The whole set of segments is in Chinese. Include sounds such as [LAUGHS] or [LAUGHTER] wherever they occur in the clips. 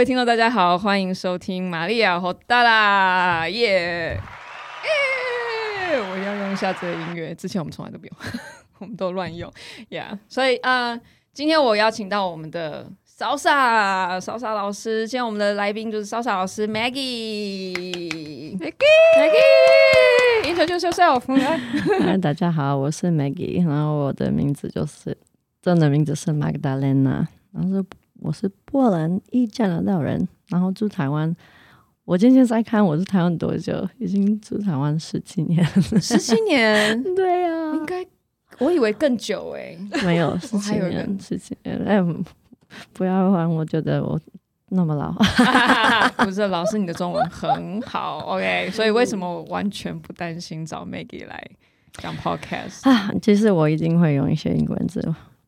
位听众大家好，欢迎收听玛利亚和大啦耶！我要用一下这个音乐，之前我们从来都不用，[LAUGHS] 我们都乱用呀。Yeah, 所以啊、呃，今天我邀请到我们的 Salsa Salsa 老师，今天我们的来宾就是 Salsa 老师 Maggie Maggie，Maggie，Introduce yourself。[LAUGHS] 大家好，我是 Maggie，然后我的名字就是真的名字是 Magdalena，然后是。我是波兰裔加拿大人，然后住台湾。我今天在看我是台湾多久，已经住台湾十七年了。十七年？[LAUGHS] 对呀、啊，应该我以为更久哎、欸，没有 [LAUGHS] 十七年，十七年。哎，不要让我觉得我那么老。[LAUGHS] 不是，老师你的中文很好，OK。所以为什么我完全不担心找 Maggie 来讲 Podcast 啊？其实我一定会用一些英文字。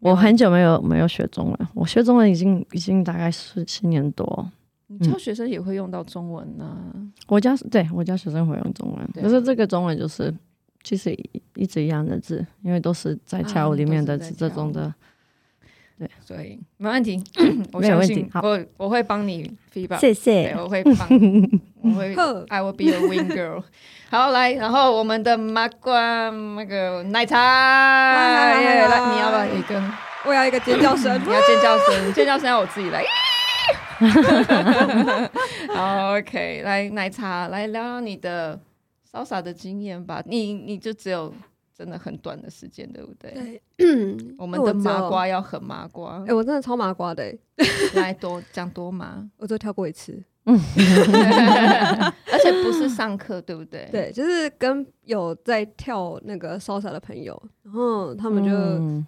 我很久没有没有学中文，我学中文已经已经大概十七年多。你教学生也会用到中文呢、啊嗯？我教对我教学生会用中文，可是这个中文就是其实一直一样的字，因为都是在跳舞里面的这种的。对，所以没问题，[LAUGHS] 我没有问题。我我会帮你 feedback，谢谢。我会帮，我会，[LAUGHS] I will be a wing girl。[LAUGHS] 好，来，然后我们的麻瓜那个奶茶，来，你要不要一个？我要一个尖叫声，你要尖叫声，尖叫声要我自己来。好，OK，来奶茶，来聊聊你的 Salsa 的经验吧。你你就只有。真的很短的时间，对不对？对，[CLEARS THROAT] 我们的麻瓜要很麻瓜。哎、欸，我真的超麻瓜的。[LAUGHS] 来多讲多麻，[LAUGHS] 我就跳过一次。[LAUGHS] 而且不是上课，对不对？对，就是跟有在跳那个 Salsa 的朋友，然后他们就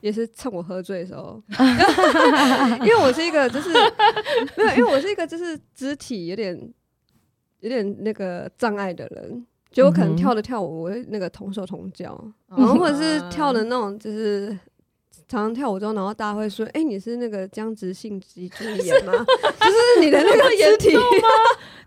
也是趁我喝醉的时候，因为我是一个就是没有，因为我是一个就是肢体有点有点那个障碍的人。就我可能跳的跳舞，我会那个同手同脚，嗯、然后或者是跳的那种，就是常常跳舞中，然后大家会说：“哎、欸，你是那个僵直性脊柱炎吗？[LAUGHS] 就是你的那个肢体 [LAUGHS] 吗？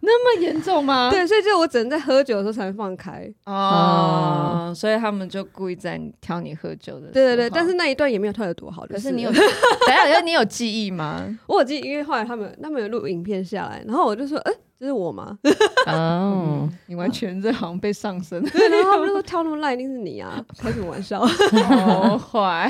那么严重吗？”对，所以就我只能在喝酒的时候才能放开哦、嗯，所以他们就故意在挑你喝酒的。对对对，但是那一段也没有跳的多好，可是你有，等一下，你有记忆吗？[LAUGHS] 我有记忆，因为后来他们他们有录影片下来，然后我就说：“哎、欸。”这是我吗？哦、oh, 嗯，你完全这好像被上身。对，然后他们就说跳那么烂，一定是你啊！开什么玩笑？[LAUGHS] 好坏。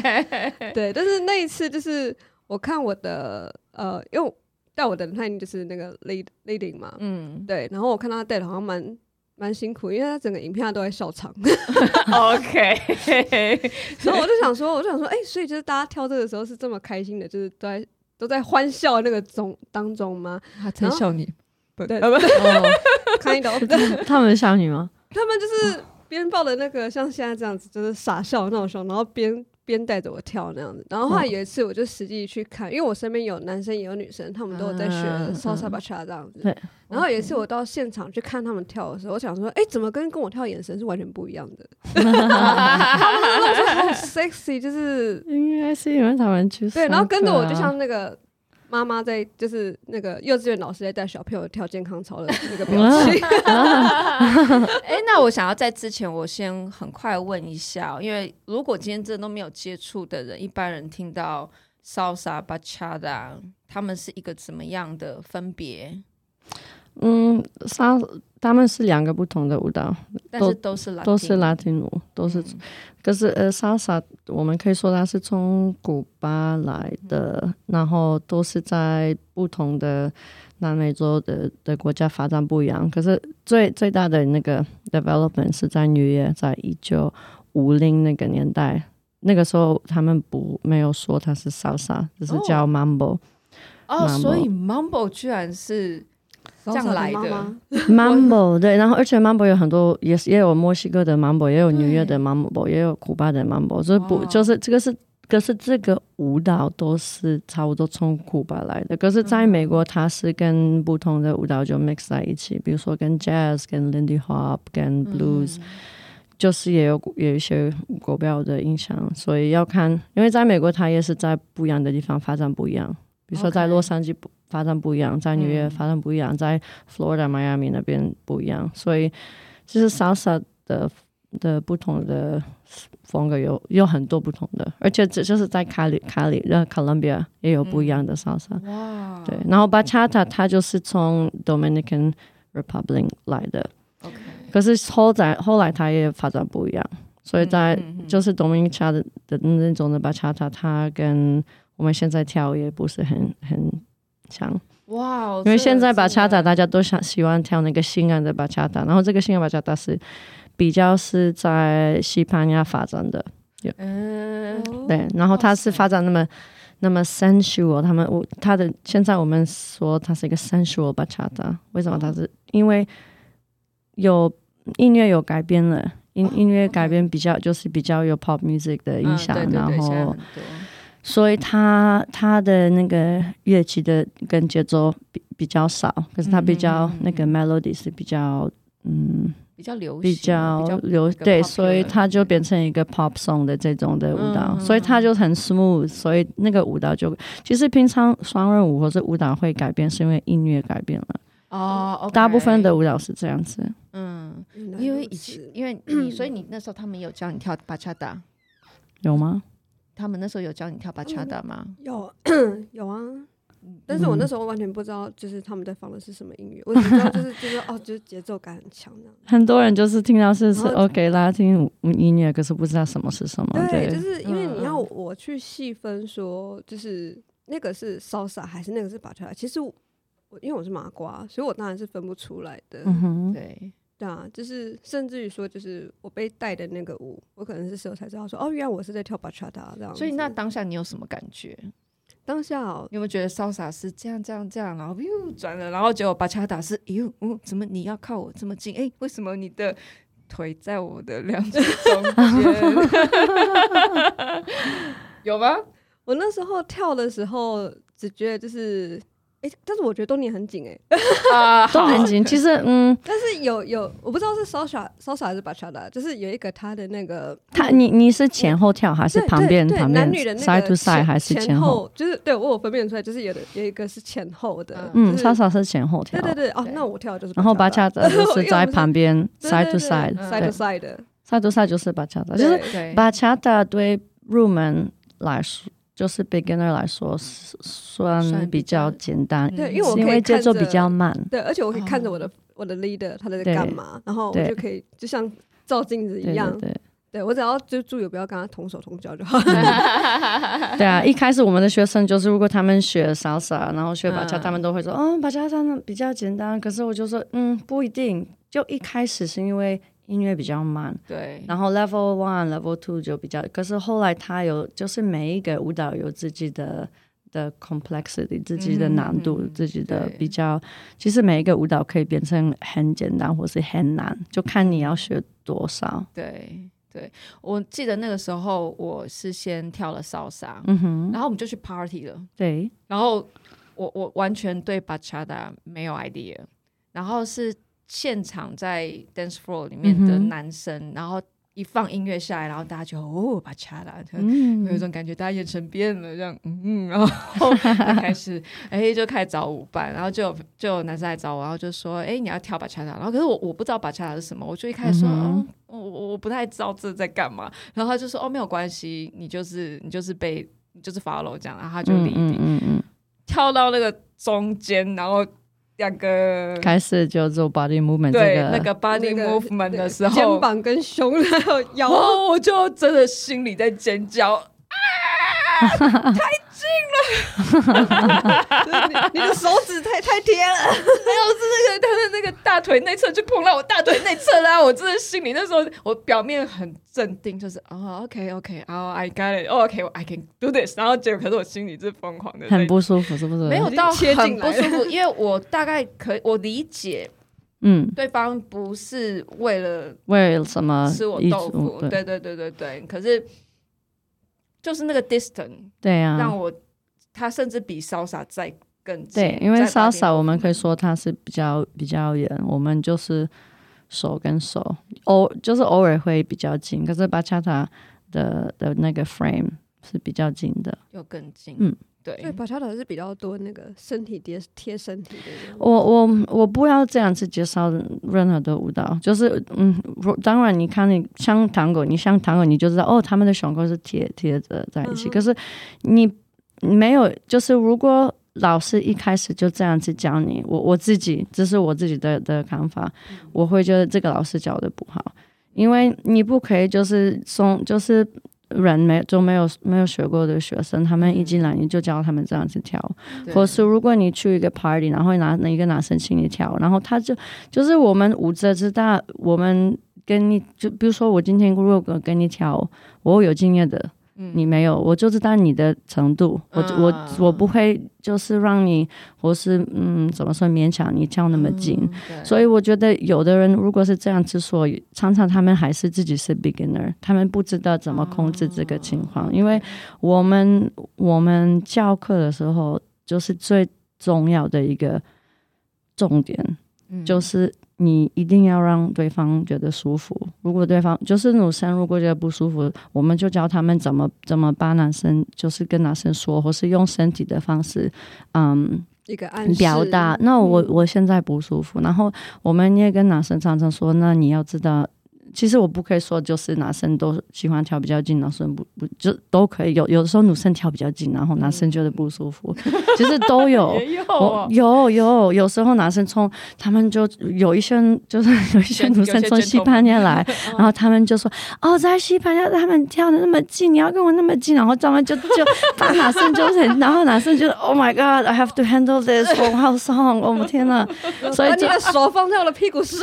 对，但是那一次就是我看我的呃，因为带我的人他一定就是那个 lead leading 嘛，嗯，对。然后我看他带的好像蛮蛮辛苦，因为他整个影片他都在笑场。OK。[LAUGHS] 然后我就想说，我就想说，哎、欸，所以就是大家跳这个时候是这么开心的，就是都在都在欢笑那个中当中吗？他在笑你。对，哦，看一刀。他们 [LAUGHS] 笑你 [LAUGHS] 吗？他们就是边抱着那个像现在这样子，就是傻笑的那种胸，然后边边带着我跳那样子。然后后来有一次，我就实际去看，因为我身边有男生也有女生，他们都有在学 Salsa Bachata 这样子。对。然后有一次我到现场去看他们跳的时候，我想说，哎，怎么跟跟我跳眼神是完全不一样的？[LAUGHS] 他们那种好 sexy，就是应该是因为他们去对，然后跟着我就像那个。妈妈在就是那个幼稚园老师在带小朋友跳健康操的那个表情。[LAUGHS] 哎，那我想要在之前，我先很快问一下，因为如果今天真的都没有接触的人，一般人听到 Salsa Bachata，他们是一个怎么样的分别？嗯，沙他们是两个不同的舞蹈，但是都是都是拉丁舞，都是。嗯、可是呃，莎莎我们可以说它是从古巴来的，嗯，然后都是在不同的南美洲的的国家发展不一样。可是最最大的那个 development 是在纽约，在一九五零那个年代，那个时候他们不没有说它是莎莎，只是叫 mambo。哦，哦，所以 mambo 居然是。这样来的。Mambo 对，然后而且 Mambo 有很多，也是也有墨西哥的 Mambo，也有纽约的 Mambo，也有古巴的 Mambo，所以不就是这个是，可是这个舞蹈都是差不多从古巴来的，可是在美国它是跟不同的舞蹈就 mix 在一起，比如说跟 Jazz、跟 Lindy Hop、跟 Blues，就是也有有一些国标的影响，所以要看，因为在美国它也是在不一样的地方发展不一样，比如说在洛杉矶不。发展不一样，在纽约发展不一样，嗯、在 Florida、Miami 那边不一样，所以就是 Salsa 的的不同的风格有有很多不同的，而且这就是在卡里卡里的 Colombia 也有不一样的 salsa。哇，对，然后 Bachata 它就是从 Dominican Republic 来的。OK，可是后来后来它也发展不一样，所以在就是 Dominican 的的那种的 Bachata，它跟我们现在跳也不是很很强。哇，因为现在 Bachata 大家都想喜欢跳那个性感的 Bachata，然后这个性感 Bachata 是比较是在西班牙发展的，嗯，对，然后它是发展那么那么 sensual，他们我他的现在我们说它是一个 sensual Bachata，为什么？它是因为有音乐有改编了，音音乐改编比较就是比较有 pop music 的影响，然后。所以他他的那个乐器的跟节奏比比较少，可是他比较那个 melody 是比较嗯比较流比较流对，所以他就变成一个 pop song 的这种的舞蹈，嗯、所以他就很 smooth，所以那个舞蹈就其实平常双人舞或者舞蹈会改变，是因为音乐改变了。哦，okay、大部分的舞蹈是这样子，嗯，因为以前因为你所以你那时候他们有教你跳巴恰达？有吗？他们那时候有教你跳巴恰达吗？有 [CLEARS THROAT] 有啊，但是我那时候完全不知道，就是他们在放的是什么音乐，我只知道就是就是哦，就是节奏感很强这样。[LAUGHS] 很多人就是听到是是 OK 拉丁音乐，可是不知道什么是什么。对，就是因为你要我去细分说，就是那个是 salsa 还是那个是巴恰达，其实我因为我是麻瓜，所以我当然是分不出来的。嗯哼，对。对啊，就是甚至于说，就是我被带的那个舞，我可能是时候才知道说，哦，原来我是在跳巴恰达这样。所以那当下你有什么感觉？当下、哦、你有没有觉得 salsa 是这样这样这样，然后又转了，然后结果巴恰达是，哟，嗯，怎么你要靠我这么近？哎，为什么你的腿在我的两只中间？[LAUGHS] 有吗？我那时候跳的时候，只觉得就是。哎，但是我觉得都捏很紧哎，[LAUGHS] 啊，都很紧。其实，嗯，但是有有，我不知道是 salsa salsa 还是 bachata，就是有一个他的那个，他你你是前后跳还是旁边旁边男女的那个 side to side 还是前后？就是对我有分辨出来，就是有的有一个是前后的，嗯，salsa 是前后跳，对对对，哦，那我跳就是，然后 bachata [LAUGHS] 就是在旁边 side to side side to side 的。side to side 就是 bachata，就是 bachata 对入门来说。就是 beginner 来说，算比较简单，对，因为我因为节奏比较慢，对，而且我可以看着我的我的 leader 他在干嘛，然后我就可以就像照镜子一样，对，对我只要就注意不要跟他同手同脚就好。[LAUGHS] 对啊，一开始我们的学生就是如果他们学 salsa，然后学巴恰，他们都会说，嗯，巴恰他们比较简单，可是我就说，嗯，不一定，就一开始是因为。音乐比较慢，对，然后 level one、level two 就比较，可是后来他有，就是每一个舞蹈有自己的的 complexity，自己的难度，嗯、自己的比较。其实每一个舞蹈可以变成很简单，或是很难，就看你要学多少。对，对，我记得那个时候我是先跳了 salsa，嗯哼，然后我们就去 party 了，对，然后我我完全对 bachata 没有 idea，然后是。现场在 dance floor 里面的男生，嗯、然后一放音乐下来，然后大家就哦，巴恰达，嗯、有一种感觉，大家眼神变了，这样，嗯，然后开始，哎，就开始找舞伴，然后就有就有男生来找我，然后就说，哎，你要跳巴恰达，然后可是我我不知道巴恰达是什么，我就一开始说，嗯、哦，我我不太知道这在干嘛，然后他就说，哦，没有关系，你就是你就是被你就是 follow 这样，然后他就立定，嗯嗯嗯、跳到那个中间，然后。两个开始就做 body movement，对那个 body movement 的时候，肩膀跟胸还有腰，[LAUGHS] 我就真的心里在尖叫。啊！[LAUGHS] 太近了，[LAUGHS] 你的手指太太贴了，没有是那个他的那个大腿内侧就碰到我大腿内侧啦，我真的心里那时候我表面很镇定，就是哦，OK OK，哦，I got it，OK，I can do this，然后结果可是我心里是疯狂的，很不舒服，是不是？没有到很不舒服，因为我大概可以我理解，嗯，对方不是为了为了什么吃我豆腐，对对对对对，可是。就是那个 distance，对啊，让我他甚至比 salsa 再更近。对，因为 salsa 我们可以说它是比较比较远，我们就是手跟手偶就是偶尔会比较近，可是 bachata 的的那个 frame 是比较近的，又更近。嗯，对，所以巴恰塔是比较多那个身体贴贴身体的。我我我不要这样子介绍任何的舞蹈，就是嗯，当然你看你像糖果，你像糖果，你就知道哦，他们的胸口是贴贴着在一起。嗯、可是你没有，就是如果老师一开始就这样子教你，我我自己这是我自己的的看法，嗯、我会觉得这个老师教的不好，因为你不可以就是从就是。人没就没有没有学过的学生，他们一进来你就教他们这样子跳，或是如果你去一个 party，然后拿那一个男生请你跳，然后他就就是我们舞者知道，我们跟你就比如说我今天如果跟你跳，我有经验的。你没有，我就知道你的程度，我我我不会就是让你，或是嗯，怎么说勉强你跳那么近，嗯、所以我觉得有的人如果是这样子说，常常他们还是自己是 beginner，他们不知道怎么控制这个情况，嗯、因为我们我们教课的时候，就是最重要的一个重点，嗯、就是。你一定要让对方觉得舒服。如果对方就是女生，如果觉得不舒服，我们就教他们怎么怎么把男生就是跟男生说，或是用身体的方式，嗯，一个暗示表达。那我我现在不舒服，嗯、然后我们也跟男生常常说，那你要知道。其实我不可以说，就是男生都喜欢跳比较近，男生不不就都可以。有有的时候女生跳比较近，然后男生觉得不舒服，[LAUGHS] 其实都有。有、哦、有有，有时候男生从他们就有一些就是有一些女生从西班牙来，[LAUGHS] 然后他们就说哦，在西班牙他们跳的那么近，你要跟我那么近，然后他们就就把男生就是，然后男生就 Oh my God，I have to handle this for how long？天呐，所以把你的手放在我的屁股上，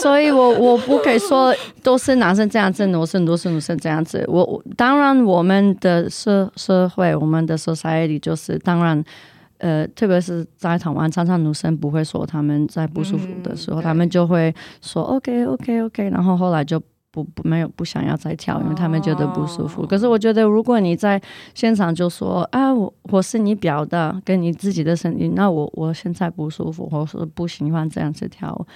所以我我不可以说。都是男生这样子，女生都是女生这样子。我，我当然，我们的社社会，我们的 society 就是当然，呃，特别是在台湾，常常女生不会说他们在不舒服的时候，嗯、他们就会说 OK OK OK，然后后来就不不没有不想要再跳，因为他们觉得不舒服。哦、可是我觉得，如果你在现场就说啊，我我是你表的，跟你自己的声音，那我我现在不舒服，或是不喜欢这样子跳，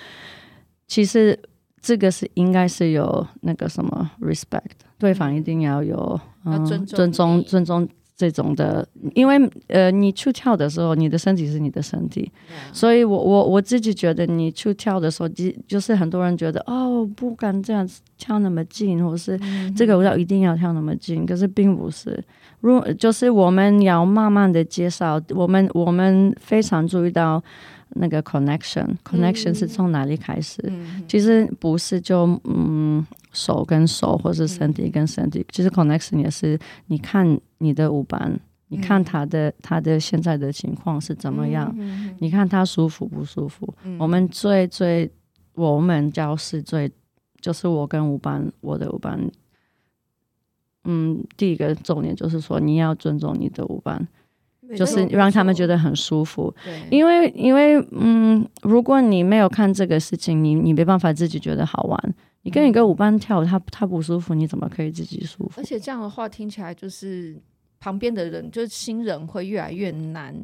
其实。这个是应该是有那个什么 respect，对方一定要有嗯尊重尊重尊重这种的，因为呃你去跳的时候，你的身体是你的身体.所以我我我自己觉得你去跳的时候，就就是很多人觉得哦不敢这样子跳那么近，或是这个舞蹈一定要跳那么近，可是并不是，如就是我们要慢慢的介绍，我们我们非常注意到。那个 connection，connection 是从哪里开始？嗯、其实不是就嗯手跟手，或是身体跟身体。嗯、其实 connection 也是，你看你的舞伴，嗯、你看他的他的现在的情况是怎么样？你看他舒服不舒服？嗯、我们最最我们教室最就是我跟舞伴，我的舞伴，嗯，第一个重点就是说你要尊重你的舞伴。就是让他们觉得很舒服，因为因为嗯，如果你没有看这个事情，你你没办法自己觉得好玩。你跟一个舞伴跳，他他不舒服，你怎么可以自己舒服？而且这样的话听起来就是旁边的人，就是新人会越来越难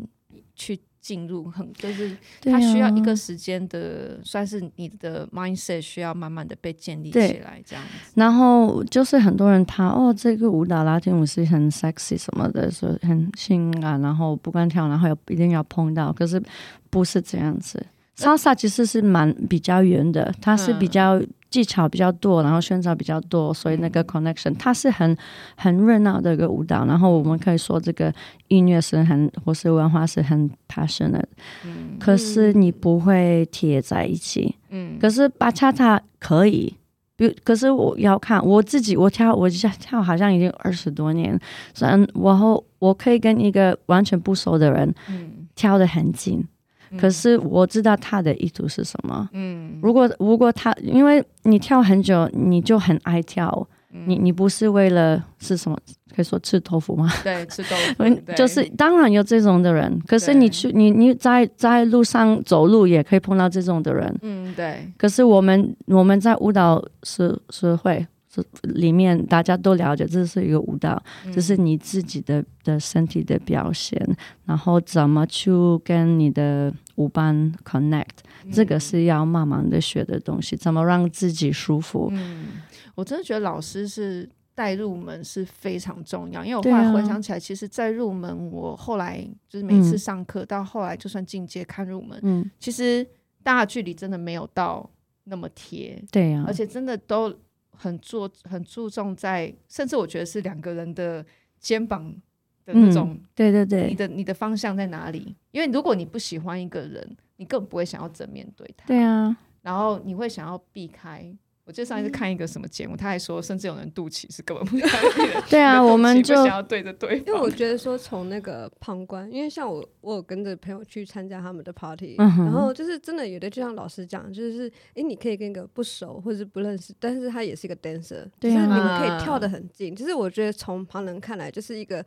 去。进入很就是，它需要一个时间的，啊、算是你的 mindset 需要慢慢的被建立起来，这样子。然后就是很多人他哦，这个舞蹈拉丁舞是很 sexy 什么的，说很性感，然后不敢跳，然后又一定要碰到，可是不是这样子。salsa 其实是蛮比较圆的，它是比较。技巧比较多，然后宣传比较多，所以那个 connection 它是很很热闹的一个舞蹈。然后我们可以说这个音乐是很或是文化是很 passionate，嗯，可是你不会贴在一起，嗯。可是巴恰塔可以，比可是我要看我自己，我跳我跳好像已经二十多年，虽然后我可以跟一个完全不熟的人，嗯，跳得很近。可是我知道他的意图是什么。嗯，如果如果他，因为你跳很久，你就很爱跳。嗯、你你不是为了是什么？可以说吃豆腐吗？对，吃豆腐。[LAUGHS] 就是当然有这种的人。可是你去你你在在路上走路也可以碰到这种的人。嗯，对。可是我们我们在舞蹈社社会。里面大家都了解，这是一个舞蹈，嗯、这是你自己的的身体的表现，然后怎么去跟你的舞班 connect，、嗯、这个是要慢慢的学的东西，怎么让自己舒服。嗯，我真的觉得老师是带入门是非常重要，因为我后来回想起来，啊、其实，在入门，我后来就是每次上课、嗯、到后来，就算进阶看入门，嗯，其实大距离真的没有到那么贴，对呀、啊，而且真的都很注很注重在，甚至我觉得是两个人的肩膀的那种，嗯、对对对，你的你的方向在哪里？因为如果你不喜欢一个人，你根本不会想要正面对他，对啊，然后你会想要避开。我记得上一次看一个什么节目，嗯、他还说，甚至有人肚脐是根本不想对 [LAUGHS] 对啊，我们就想要对着对，因为我觉得说从那个旁观，因为像我，我有跟着朋友去参加他们的 party，、嗯、然后就是真的有的，就像老师讲，就是哎、欸，你可以跟一个不熟或者是不认识，但是他也是一个 dancer，对啊，就是你们可以跳得很近。就是我觉得从旁人看来，就是一个。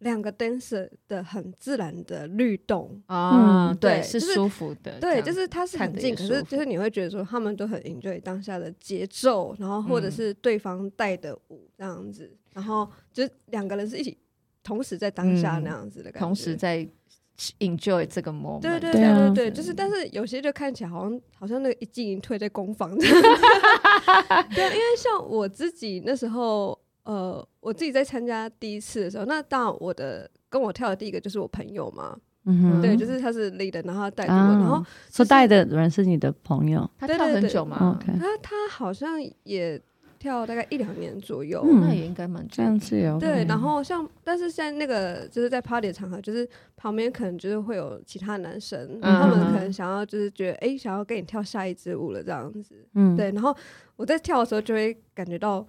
两个 dancer 的很自然的律动。啊，嗯、对，是舒服的，对，就是它是很近，可是就是你会觉得说他们都很 enjoy 当下的节奏，然后或者是对方带的舞这样子，嗯、然后就两个人是一起同时在当下那样子的感觉，同时在 enjoy 这个 moment，对对对对对，就是但是有些就看起来好像好像那个一进一退在攻防这样子，[LAUGHS] 对，因为像我自己那时候。呃，我自己在参加第一次的时候，那当然我的跟我跳的第一个就是我朋友嘛，嗯哼，对，就是他是 leader，然后他带着我，啊、然后说带的人是你的朋友，他跳很久嘛？他他好像也跳大概一两年左右，嗯、那也应该蛮这样子哦。对，然后像但是现在那个就是在 party 的场合，就是旁边可能就是会有其他男生，嗯、他们可能想要就是觉得哎、欸，想要跟你跳下一支舞了这样子，嗯，对，然后我在跳的时候就会感觉到。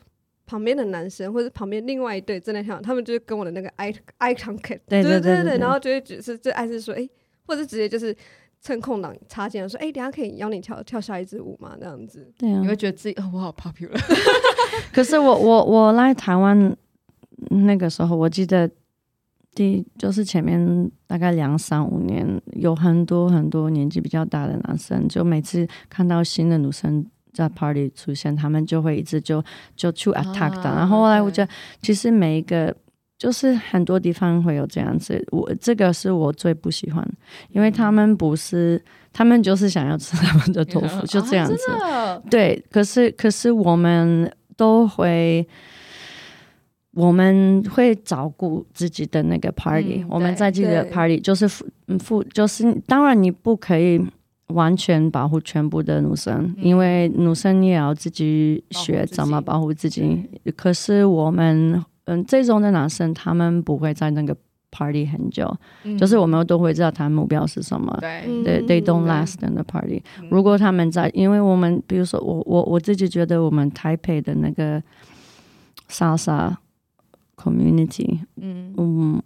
旁边的男生或者旁边另外一对正在跳，他们就是跟我的那个 eye eye contact，对对对对，然后就会只是就暗示说，哎、欸，或者直接就是趁空档插进来说，哎、欸，等下可以邀你跳跳下一支舞吗，这样子。对啊，你会觉得自己哦，我好 popular。[LAUGHS] 可是我我我来台湾那个时候，我记得第就是前面大概两三五年，有很多很多年纪比较大的男生，就每次看到新的女生。在 party 出现，他们就会一直就就去 attack 然后后来我觉得，其实每一个就是很多地方会有这样子，我这个是我最不喜欢，因为他们不是，他们就是想要吃他们的豆腐，[LAUGHS] 就这样子。啊、对，可是可是我们都会，我们会照顾自己的那个 party，、嗯、我们在自己的 party 就是负负，就是当然你不可以。完全保护全部的女生，嗯、因为女生也要自己学怎么保护自己。可是我们，嗯，这种的男生，他们不会在那个 party 很久，嗯、就是我们都会知道他目标是什么。对，they they don't last in the party。嗯、如果他们在，因为我们，比如说我我我自己觉得，我们台北的那个 salsa community，嗯嗯，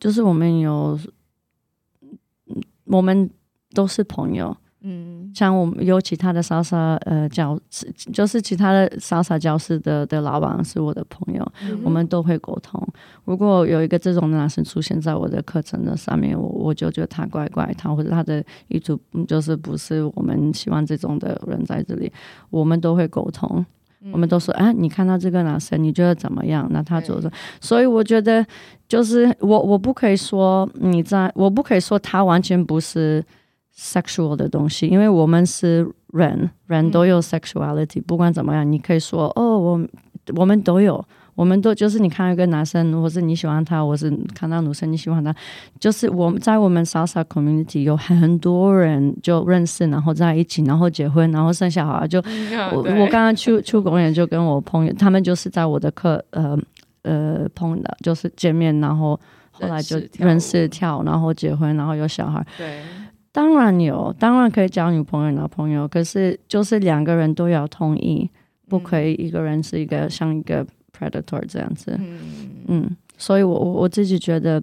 就是我们有，我们。都是朋友，嗯，像我们有其他的 salsa 呃教，就是其他的 salsa 教室的的老板是我的朋友，嗯、我们都会沟通。如果有一个这种男生出现在我的课程的上面，我我就觉得他怪怪，他或者他的意图就是不是我们希望这种的人在这里，我们都会沟通，嗯、我们都说，哎、啊，你看到这个男生，你觉得怎么样？那他做的，所以我觉得就是我我不可以说你在，我不可以说他完全不是。Sexual 的东西，因为我们是人，人都有 sexuality，嗯、不管怎么样，你可以说哦，我我们都有，我们都就是你看一个男生，或是你喜欢他，或是看到女生你喜欢他，就是我们在我们 salsa community 有很多人就认识，然后在一起，然后结婚，然后生小孩。就、嗯、我我刚刚去去公园就跟我朋友，他们就是在我的课呃呃碰的，就是见面，然后后来就认识跳，然后结婚，然后有小孩。对。当然有，当然可以交女朋友、男朋友，可是就是两个人都要同意，不可以一个人是一个像一个 predator 这样子。嗯，嗯，所以我我我自己觉得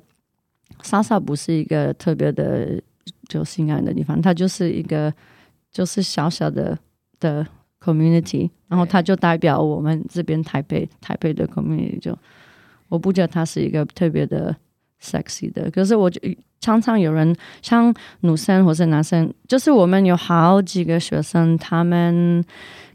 ，salsa 不是一个特别的就性爱的地方，它就是一个就是小小的的 community，然后它就代表我们这边台北台北的 community，就我不觉得它是一个特别的 sexy 的，可是我就常常有人像女生或是男生，就是我们有好几个学生，他们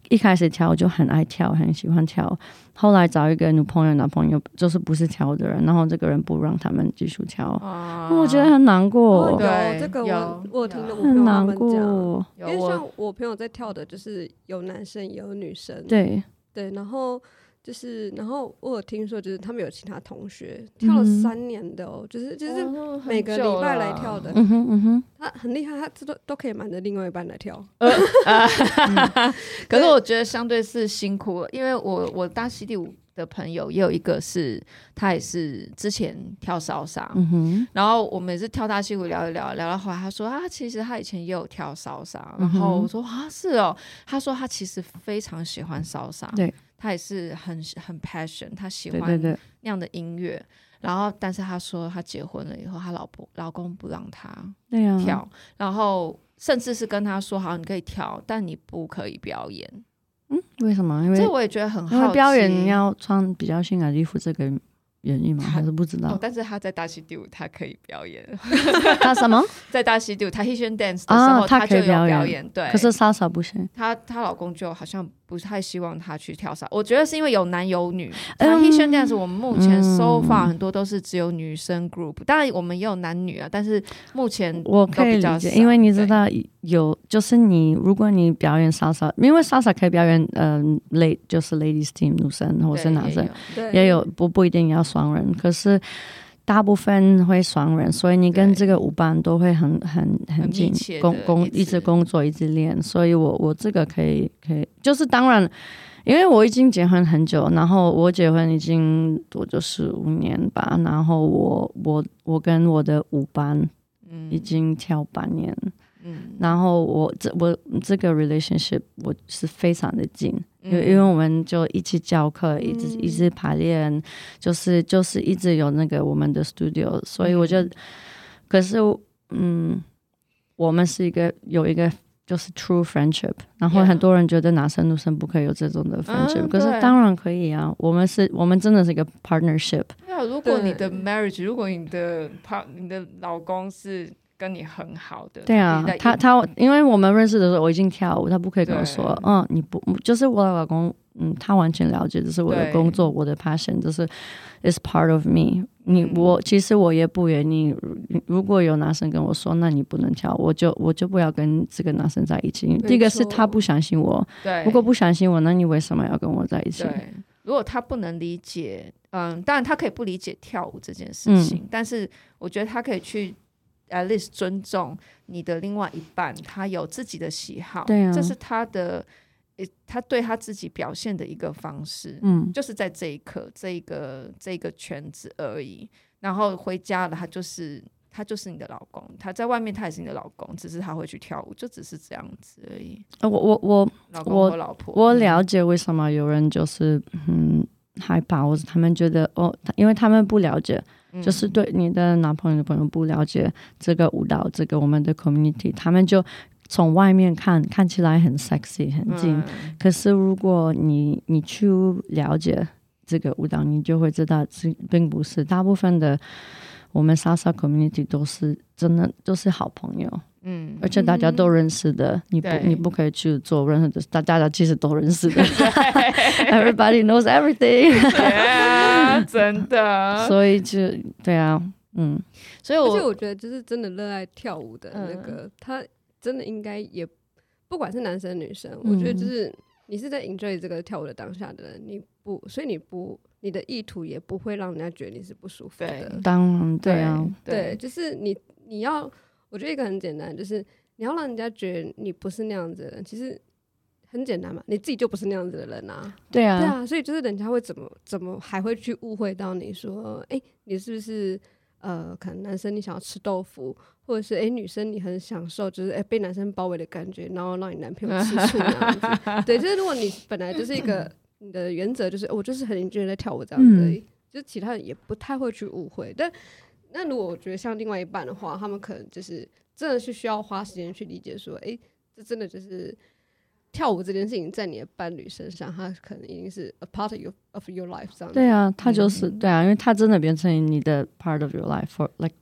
一开始跳就很爱跳，很喜欢跳，后来找一个女朋友、男朋友，就是不是跳的人，然后这个人不让他们继续跳，啊、我觉得很难过。哦、有这个我有我听了我朋友他们讲，因为像我朋友在跳的，就是有男生也有女生，对。对，然后。就是，然后我有听说，就是他们有其他同学跳了三年的哦，就是就是每个礼拜来跳的，嗯哼嗯哼，他很厉害，他这都都可以瞒着另外一半来跳。[LAUGHS] [LAUGHS] 可是我觉得相对是辛苦了，因为我我大溪地舞的朋友也有一个是，他也是之前跳骚莎，嗯哼，然后我们也是跳大戏舞聊一聊，聊到后来他说啊，其实他以前也有跳骚莎，然后我说啊是哦，他说他其实非常喜欢骚莎，对。他也是很很 passion，他喜欢那样的音乐。对对对，然后，但是他说他结婚了以后，他老婆老公不让他跳，啊、然后甚至是跟他说：“好，你可以跳，但你不可以表演。”嗯，为什么？因为这我也觉得很好奇。表演你要穿比较性感的衣服，这个。原因吗？还是不知道。哦、但是他在大溪地舞，他可以表演。[LAUGHS] 他什么？[LAUGHS] 在大溪地舞，Tahitian dance 的时候，他可以表演。对，可是 Salsa 不行。她她老公就好像不太希望他去跳莎。我觉得是因为有男有女。Tahitian dance 我们目前 so far 很多都是只有女生 group，当然我们也有男女啊，但是目前我可以理解，因为你知道有就是你如果你表演 Salsa，因为 Salsa 可以表演嗯 late 就是 ladies team 女生或是男生也有不不一定要。双人，可是大部分会双人，所以你跟这个舞伴都会很很很近，工工一直工作一直练，所以我我这个可以可以，就是当然，因为我已经结婚很久，然后我结婚已经多就是五年吧，然后我我我跟我的舞伴已经跳半年。嗯，然后我这我这个 relationship 我是非常的近，因为、嗯、因为我们就一起教课，一直、嗯、一直排练，就是就是一直有那个我们的 studio，所以我就，嗯、可是嗯，我们是一个有一个就是 true friendship，然后很多人觉得男生女生不可以有这种的 friendship，、嗯、可是当然可以啊，我们是我们真的是一个 partnership。对啊，如果你的 marriage，如果你的 part 你的老公是。跟你很好的，对啊，他他，因为我们认识的时候我已经跳舞，他不可以跟我说，嗯，你不就是我的老公，嗯，他完全了解这是我的工作，我的 passion，这是 is part of me 你。我其实我也不愿意，如果有男生跟我说，那你不能跳，我就我就不要跟这个男生在一起。错第一个是他不相信我，对，如果不相信我，那你为什么要跟我在一起？对，如果他不能理解，嗯，当然他可以不理解跳舞这件事情，嗯、但是我觉得他可以去。At least 尊重你的另外一半，他有自己的喜好，对啊，这是他的，他对他自己表现的一个方式，嗯，就是在这一刻，这一个这个圈子而已。然后回家了，他就是他就是你的老公，他在外面他也是你的老公，只是他会去跳舞，就只是这样子而已。我我我老公和老婆，我了解为什么有人就是嗯害怕，或者他们觉得哦，因为他们不了解。就是对你的男朋友的朋友不了解这个舞蹈，这个我们的 community，他们就从外面看看起来很 sexy 很近，嗯、可是如果你你去了解这个舞蹈，你就会知道这并不是大部分的我们 salsa community 都是真的都是好朋友，嗯，而且大家都认识的，嗯、你不你不可以去做任何的，大家其实都认识的，[LAUGHS] everybody knows everything。真的，[LAUGHS] 所以就对啊，嗯，所以我而且我觉得，就是真的热爱跳舞的那个，嗯、他真的应该也不管是男生女生，嗯、我觉得就是你是在 enjoy 这个跳舞的当下的人，你不，所以你不，你的意图也不会让人家觉得你是不舒服的。当然，对啊，对，对，就是你你要，我觉得一个很简单，就是你要让人家觉得你不是那样子的人，其实。很简单嘛，你自己就不是那样子的人啊。对啊，对啊，所以就是人家会怎么怎么还会去误会到你说，哎、欸，你是不是呃，可能男生你想要吃豆腐，或者是哎、欸，女生你很享受就是哎、欸、被男生包围的感觉，然后让你男朋友吃醋那样子。[LAUGHS] 对，就是如果你本来就是一个 [LAUGHS] 你的原则就是我就是很认真在跳舞这样子而已，嗯、就其他人也不太会去误会。但那如果我觉得像另外一半的话，他们可能就是真的是需要花时间去理解说，哎、欸，这真的就是。跳舞这件事情在你的伴侣身上，他可能已经是 a part of your of your life 这样。对啊，他就是、嗯、对啊，因为他真的变成你的 part of your life，for like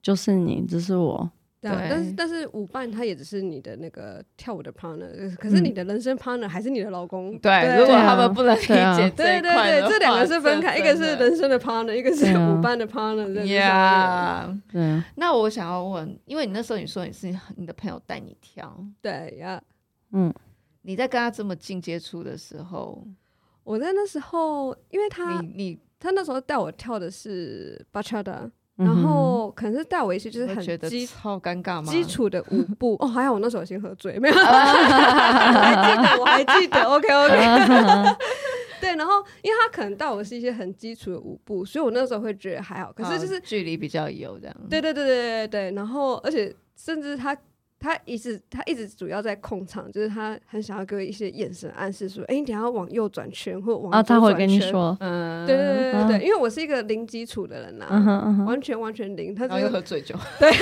就是你，这是我。对啊，但是但是舞伴他也只是你的那个跳舞的 partner，可是你的人生 partner 还是你的老公。对，对如果他们不能理解对对对，这两个是分开，一个是人生的 partner，一个是舞伴的 partner。Yeah，嗯。那我想要问，因为你那时候你说你是你的朋友带你跳，对呀。嗯，你在跟他这么近接触的时候，我在那时候，因为他你你他那时候带我跳的是哼然后可能是带我一些就是很基超尴尬吗？基础的舞步。哦，还好我那时候已经喝醉，没有，[LAUGHS] 我还记得，我还记得。OK OK。[LAUGHS] 对，然后因为他可能带我是一些很基础的舞步，所以我那时候会觉得还好。可是就是、哦、距离比较有这样。对对对对对对。然后而且甚至他。他一直他一直主要在控场，就是他很想要给我一些眼神暗示，说：“哎、欸，你等下往右转圈，或往左转圈。”啊，他会跟你说，嗯，对对对对对，因为我是一个零基础的人呐、啊嗯嗯，完全完全零。他就又喝醉酒，[LAUGHS] 对，[LAUGHS]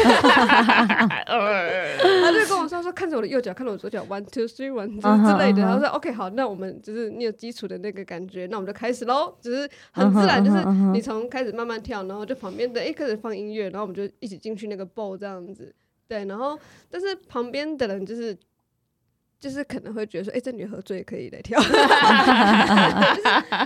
他就跟我说说，看着我的右脚，看着我左脚，one two three one 之类的。然后说：“OK，好，那我们就是你有基础的那个感觉，那我们就开始喽。”就是很自然，就是你从开始慢慢跳，然后就旁边的一开始放音乐，然后我们就一起进去那个 ball 这样子。对，然后但是旁边的人就是就是可能会觉得说，哎，这女喝醉可以来跳。[LAUGHS] 就是、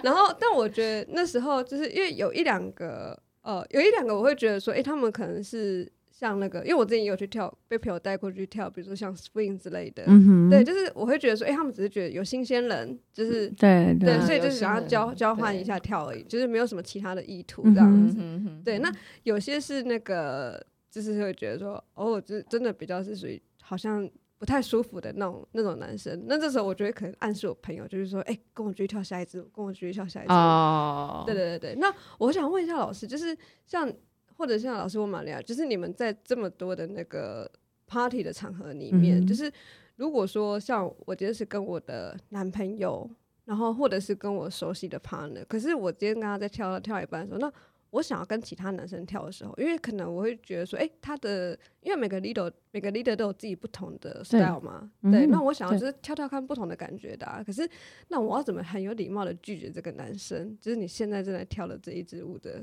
然后，但我觉得那时候就是因为有一两个，呃，有一两个我会觉得说，哎，他们可能是像那个，因为我之前也有去跳，被朋友带过去跳，比如说像 swing 之类的。嗯、对，就是我会觉得说，哎，他们只是觉得有新鲜人，就是对对，对，所以就是想要交交换一下跳而已，就是没有什么其他的意图这样子。嗯、对，那有些是那个。就是会觉得说，哦，这真的比较是属于好像不太舒服的那种那种男生。那这时候我觉得可能暗示我朋友，就是说，哎、欸，跟我继续跳下一支，跟我继续跳下一支。哦，对对对对。那我想问一下老师，就是像或者像老师问玛利亚，就是你们在这么多的那个 party 的场合里面，嗯、就是如果说像我今天是跟我的男朋友，然后或者是跟我熟悉的 partner，可是我今天跟他在跳跳一半的时候，那我想要跟其他男生跳的时候，因为可能我会觉得说，哎、欸，他的因为每个 leader 每个 leader 都有自己不同的 style 嘛，对，那我想要就是跳跳看不同的感觉的、啊。可是，那我要怎么很有礼貌的拒绝这个男生？就是你现在正在跳的这一支舞的。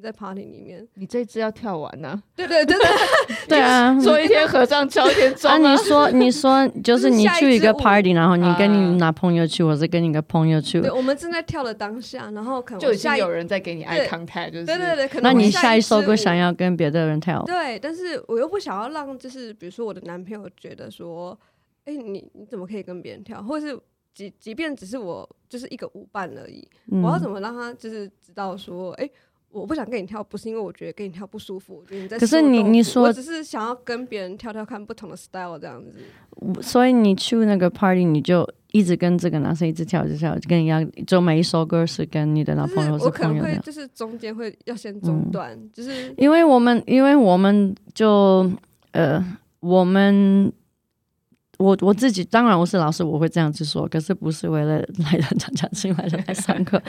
在 party 里面，你这支要跳完呢、啊？对对对对，[LAUGHS] 对啊，做一天和尚敲一天钟啊！你说你说，[LAUGHS] 就是你去一个 party，然后你跟你男朋友去，或者跟你个朋友去，对，我们正在跳的当下，然后可能就已经有人在给你 eye contact，就是对对对，可能那你下一首歌想要跟别的人跳，对，但是我又不想要让，就是比如说我的男朋友觉得说，哎，你你怎么可以跟别人跳，或者是即即便只是我就是一个舞伴而已，嗯、我要怎么让他就是知道说，哎。我不想跟你跳，不是因为我觉得跟你跳不舒服，我觉得你在。可是你你说，我只是想要跟别人跳跳看不同的 style 这样子。所以你去那个 party，你就一直跟这个男生一直跳，一直跳，跟你一样，就每一首歌是跟你的男朋友是朋友。我可能会就是中间会要先中断，嗯，就是因为我们，因为我们就呃，我们。我我自己当然我是老师，我会这样子说，可是不是为了来人家家进来来上课。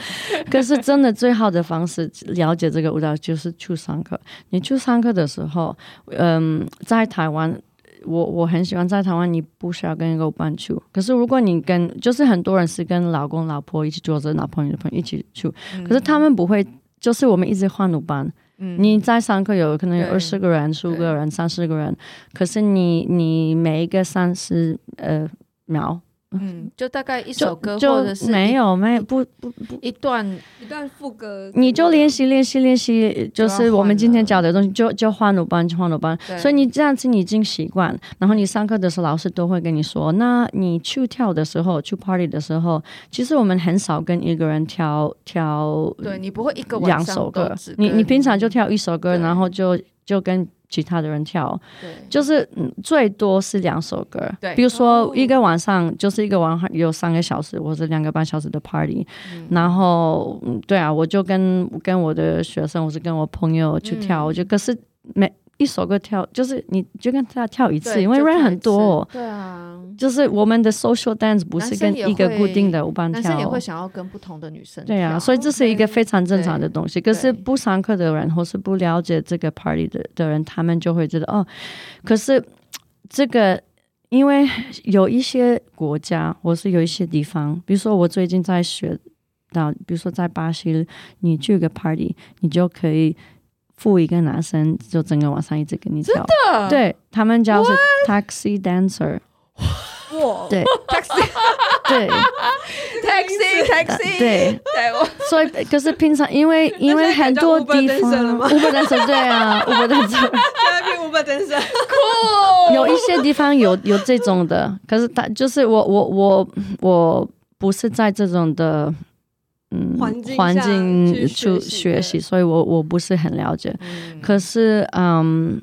可是真的最好的方式了解这个舞蹈就是去上课。你去上课的时候，嗯，在台湾，我我很喜欢在台湾，你不需要跟一个舞伴去。可是如果你跟，就是很多人是跟老公老婆一起，坐着男朋友的朋友一起去，可是他们不会，就是我们一直换舞伴。嗯、你在上课有可能有二十个人、十五个人、三十个人，可是你你每一个三十呃秒。嗯，就大概一首歌，就或者是没有没有不不不。一段一段副歌，你就练习练习练习，就是我们今天教的东西，就就换鲁班就换鲁班。所以你这样子你已经习惯，然后你上课的时候老师都会跟你说，那你去跳的时候，去 party 的时候，其实我们很少跟一个人跳跳，对你不会一个两首歌，你你平常就跳一首歌，然后就就跟。其他的人跳，就是嗯，最多是两首歌。对，比如说一个晚上就是一个晚上有三个小时或者两个半小时的 party，嗯，然后对啊，我就跟跟我的学生，我是跟我朋友去跳，我、嗯、就可是没。一首歌跳，就是你就跟他跳一次，因为人很多。对啊，就是我们的 social dance 不是跟一个固定的舞伴跳，男生也会想要跟不同的女生跳。对啊，所以这是一个非常正常的东西。可是不上课的人或是不了解这个 party 的的人，他们就会觉得哦，可是这个因为有一些国家或是有一些地方，比如说我最近在学到，比如说在巴西，你去个 party，你就可以。付一个男生就整个晚上一直跟你跳，真的？对，他们叫是 taxi dancer，哇，对，taxi，对，taxi [LAUGHS] taxi，对，所以可是平常因为因为很多地方，Uber dancer 对啊，Uber dancer，Uber dancer，酷，[LAUGHS] 有一些地方有有这种的，可是他就是我我我我不是在这种的。嗯环境去学学习，所以我我不是很了解。嗯、可是，嗯，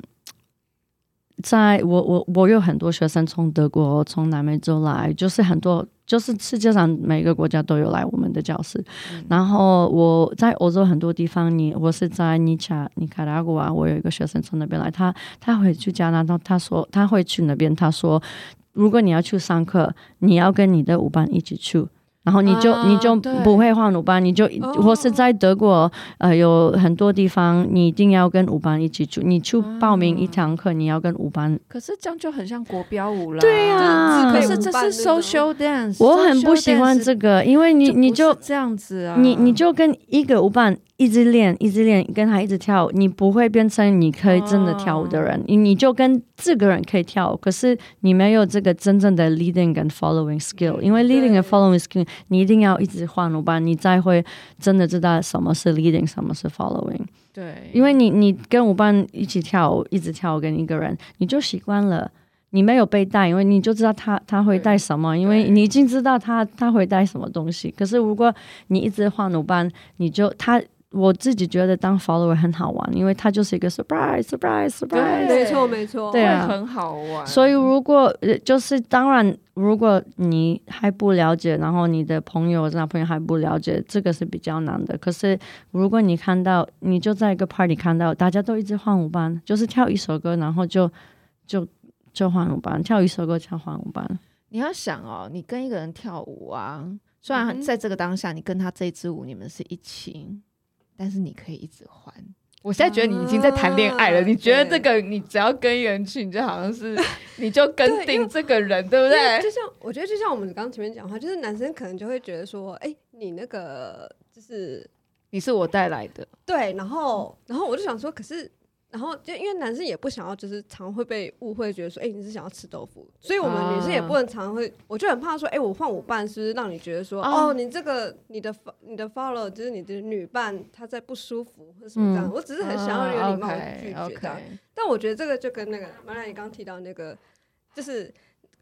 在我我我有很多学生从德国、从南美洲来，就是很多，就是世界上每个国家都有来我们的教室。嗯、然后我在欧洲很多地方，你我是在尼加尼卡拉瓜，我有一个学生从那边来，他他会去加拿大，他说他会去那边，他说如果你要去上课，你要跟你的舞伴一起去。然后你就、啊、你就不会换舞伴，你就或是在德国，呃，有很多地方你一定要跟舞伴一起去。你去报名一堂课，你要跟舞伴。可是这样就很像国标舞了。对呀、啊，可是这是 social dance。我很不喜欢这个，因为你你就这样子啊，你你就跟一个舞伴。一直练，一直练，跟他一直跳，你不会变成你可以真的跳舞的人。你、oh. 你就跟这个人可以跳舞，可是你没有这个真正的 leading 跟 following skill。因为 leading and following skill，你一定要一直换舞伴，你才会真的知道什么是 leading，什么是 following。对，因为你你跟舞伴一起跳舞，一直跳舞跟一个人，你就习惯了。你没有被带，因为你就知道他他会带什么，因为你已经知道他他会带什么东西。可是如果你一直换舞伴，你就他。我自己觉得当 follower 很好玩，因为它就是一个 surprise surprise surprise，没错没错，对啊，很好玩。所以如果就是当然，如果你还不了解，然后你的朋友、男朋友还不了解，这个是比较难的。可是如果你看到，你就在一个 party 看到大家都一直换舞伴，就是跳一首歌，然后就就就换舞伴，跳一首歌跳换舞伴。你要想哦，你跟一个人跳舞啊，虽然在这个当下，你跟他这支舞，你们是一起。但是你可以一直还。我现在觉得你已经在谈恋爱了。啊、你觉得这个，你只要跟人去，你就好像是，[LAUGHS] 你就跟定这个人，对，对不对？就像我觉得，就像我们刚刚前面讲话，就是男生可能就会觉得说，哎、欸，你那个就是你是我带来的，对。然后，然后我就想说，可是。然后就因为男生也不想要，就是常会被误会，觉得说，哎、欸，你是想要吃豆腐，所以我们女生也不能常会，我就很怕说，哎、欸，我换舞伴是不是让你觉得说，哦，你这个你的你的 follow 就是你的女伴她在不舒服或什么这样，嗯、我只是很想要有礼貌拒绝这样。但我觉得这个就跟那个马兰你刚刚提到那个，就是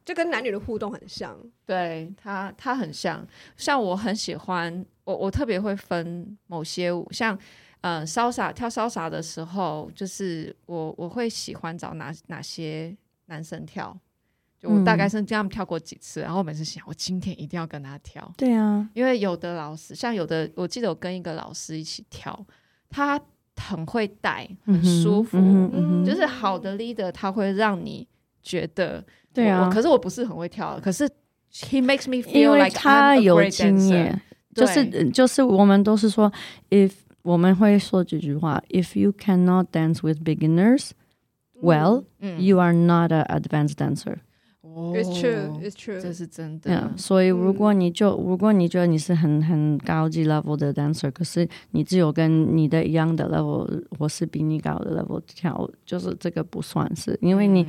就跟男女的互动很像，对他他很像，像我很喜欢我我特别会分某些舞，像。嗯，salsa 跳 salsa 的时候，就是我我会喜欢找哪哪些男生跳，就我大概是这样跳过几次，嗯、然后每次想，我今天一定要跟他跳。对啊，因为有的老师，像有的，我记得我跟一个老师一起跳，他很会带，很舒服，嗯嗯、就是好的 leader，他会让你觉得，对啊。可是我不是很会跳，可是 he makes me feel like 他有经验，就是就是我们都是说 if。我们会说这句话：If you cannot dance with beginners, well, you are not an advanced dancer. It's true, it's true. 这是真的。Yeah, 所以如果你就如果你觉得你是很很高级 level 的 dancer，可是你只有跟你的一样的 level 或是比你高的 level 跳，就是这个不算是，因为你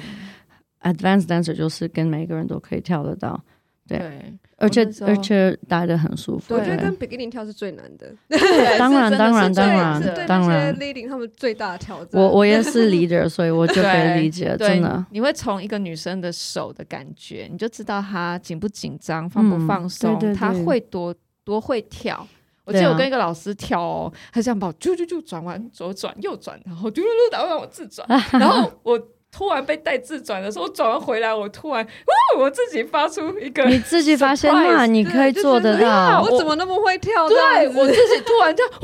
advanced dancer 就是跟每个人都可以跳得到。对， 而且而且待得很舒服。我觉得跟 beginning 跳是最难的。[LAUGHS] [LAUGHS] 当然当然当然当然，leading 他们最大的挑战。我我也是 [LAUGHS] leader，所以我就可以理解，真的。你会从一个女生的手的感觉，你就知道她紧不紧张，放不放松，她会多多会跳。我记得我跟一个老师跳哦，他这样把我啾啾啾转弯，左转右转，然后嘟嘟嘟打完我自转，然后我。突然被带自转的时候，我转完回来，我突然，[LAUGHS] 哇！我自己发出一个，你自己发现那，你可以做得到，我怎么那么会跳？对，我自己突然就，[LAUGHS] 哇！